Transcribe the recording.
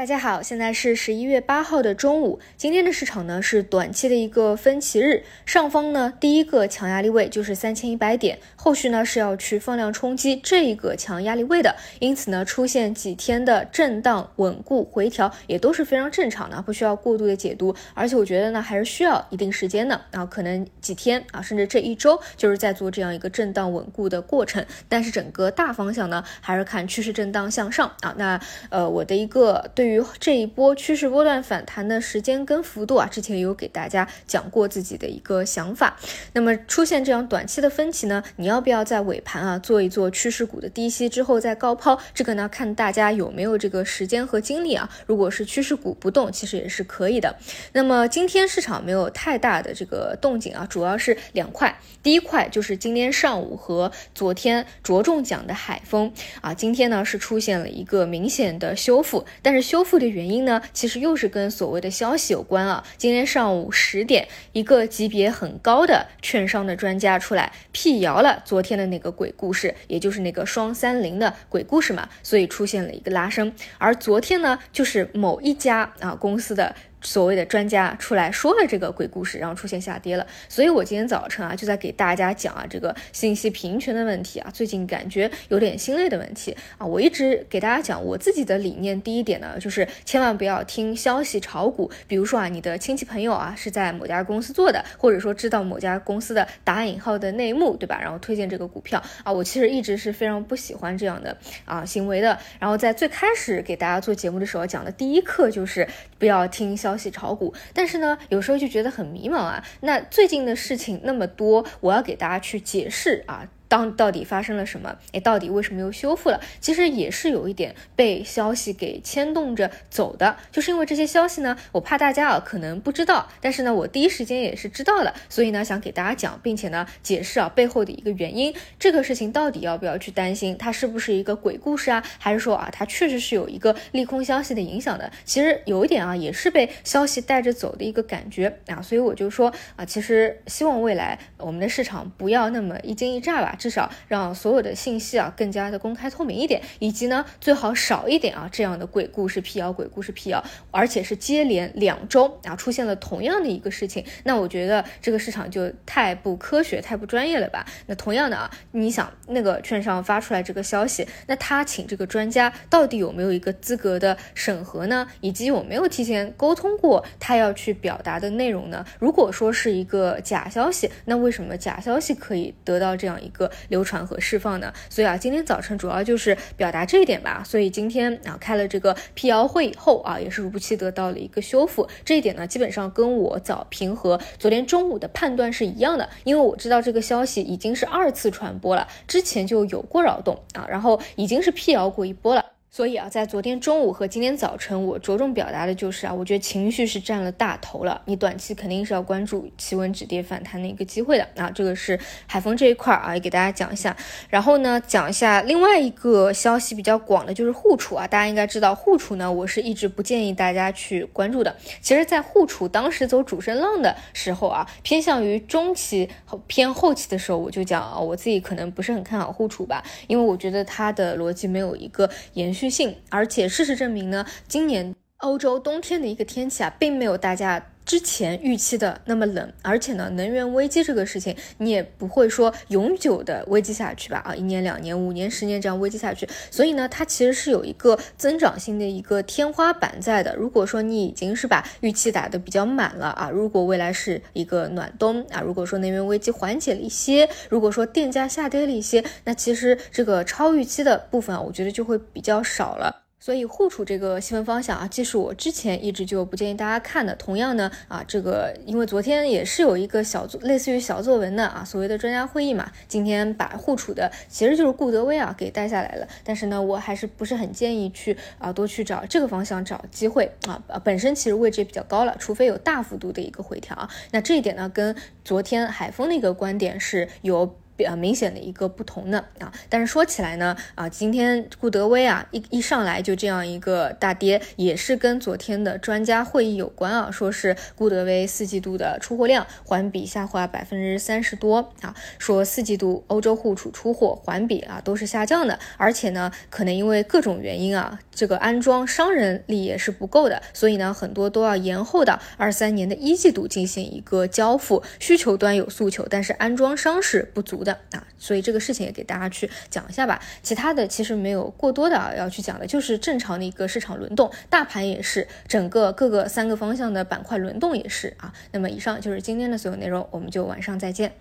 大家好，现在是十一月八号的中午。今天的市场呢是短期的一个分歧日，上方呢第一个强压力位就是三千一百点，后续呢是要去放量冲击这一个强压力位的，因此呢出现几天的震荡稳固回调也都是非常正常的，不需要过度的解读。而且我觉得呢还是需要一定时间的啊，可能几天啊，甚至这一周就是在做这样一个震荡稳固的过程。但是整个大方向呢还是看趋势震荡向上啊。那呃我的一个对于这一波趋势波段反弹的时间跟幅度啊，之前有给大家讲过自己的一个想法。那么出现这样短期的分歧呢，你要不要在尾盘啊做一做趋势股的低吸之后再高抛？这个呢看大家有没有这个时间和精力啊。如果是趋势股不动，其实也是可以的。那么今天市场没有太大的这个动静啊，主要是两块。第一块就是今天上午和昨天着重讲的海风啊，今天呢是出现了一个明显的修复，但是修。复的原因呢，其实又是跟所谓的消息有关啊。今天上午十点，一个级别很高的券商的专家出来辟谣了昨天的那个鬼故事，也就是那个双三零的鬼故事嘛，所以出现了一个拉升。而昨天呢，就是某一家啊公司的。所谓的专家出来说了这个鬼故事，然后出现下跌了，所以我今天早晨啊就在给大家讲啊这个信息平权的问题啊，最近感觉有点心累的问题啊，我一直给大家讲我自己的理念，第一点呢就是千万不要听消息炒股，比如说啊你的亲戚朋友啊是在某家公司做的，或者说知道某家公司的打引号的内幕，对吧？然后推荐这个股票啊，我其实一直是非常不喜欢这样的啊行为的。然后在最开始给大家做节目的时候讲的第一课就是不要听消。消息炒股，但是呢，有时候就觉得很迷茫啊。那最近的事情那么多，我要给大家去解释啊。当到底发生了什么？哎，到底为什么又修复了？其实也是有一点被消息给牵动着走的，就是因为这些消息呢，我怕大家啊可能不知道，但是呢，我第一时间也是知道了，所以呢，想给大家讲，并且呢，解释啊背后的一个原因。这个事情到底要不要去担心？它是不是一个鬼故事啊？还是说啊，它确实是有一个利空消息的影响的？其实有一点啊，也是被消息带着走的一个感觉啊。所以我就说啊，其实希望未来我们的市场不要那么一惊一乍吧。至少让所有的信息啊更加的公开透明一点，以及呢最好少一点啊这样的鬼故事辟谣、鬼故事辟谣，而且是接连两周啊出现了同样的一个事情，那我觉得这个市场就太不科学、太不专业了吧？那同样的啊，你想那个券商发出来这个消息，那他请这个专家到底有没有一个资格的审核呢？以及有没有提前沟通过他要去表达的内容呢？如果说是一个假消息，那为什么假消息可以得到这样一个？流传和释放的，所以啊，今天早晨主要就是表达这一点吧。所以今天啊开了这个辟谣会以后啊，也是如期得到了一个修复。这一点呢，基本上跟我早评和昨天中午的判断是一样的，因为我知道这个消息已经是二次传播了，之前就有过扰动啊，然后已经是辟谣过一波了。所以啊，在昨天中午和今天早晨，我着重表达的就是啊，我觉得情绪是占了大头了。你短期肯定是要关注企稳止跌反弹的一个机会的啊。这个是海风这一块啊，也给大家讲一下。然后呢，讲一下另外一个消息比较广的，就是沪储啊。大家应该知道，沪储呢，我是一直不建议大家去关注的。其实，在沪储当时走主升浪的时候啊，偏向于中期偏后期的时候，我就讲啊，我自己可能不是很看好沪储吧，因为我觉得它的逻辑没有一个延续。续性，而且事实证明呢，今年欧洲冬天的一个天气啊，并没有大家之前预期的那么冷，而且呢，能源危机这个事情，你也不会说永久的危机下去吧？啊，一年、两年、五年、十年这样危机下去，所以呢，它其实是有一个增长性的一个天花板在的。如果说你已经是把预期打得比较满了啊，如果未来是一个暖冬啊，如果说能源危机缓解了一些，如果说电价下跌了一些，那其实这个超预期的部分啊，我觉得就会比较少了。所以沪储这个细分方向啊，既是我之前一直就不建议大家看的。同样呢，啊，这个因为昨天也是有一个小作，类似于小作文的啊，所谓的专家会议嘛，今天把沪储的其实就是顾德威啊给带下来了。但是呢，我还是不是很建议去啊多去找这个方向找机会啊，本身其实位置也比较高了，除非有大幅度的一个回调啊。那这一点呢，跟昨天海峰的一个观点是有。比较明显的一个不同呢啊。但是说起来呢啊，今天顾德威啊一一上来就这样一个大跌，也是跟昨天的专家会议有关啊，说是顾德威四季度的出货量环比下滑百分之三十多啊，说四季度欧洲户储出货环比啊都是下降的，而且呢可能因为各种原因啊，这个安装商人力也是不够的，所以呢很多都要延后到二三年的一季度进行一个交付，需求端有诉求，但是安装商是不足的啊，所以这个事情也给大家去讲一下吧。其他的其实没有过多的啊要去讲的，就是正常的一个市场轮动，大盘也是整个各个三个方向的板块轮动也是啊。那么以上就是今天的所有内容，我们就晚上再见。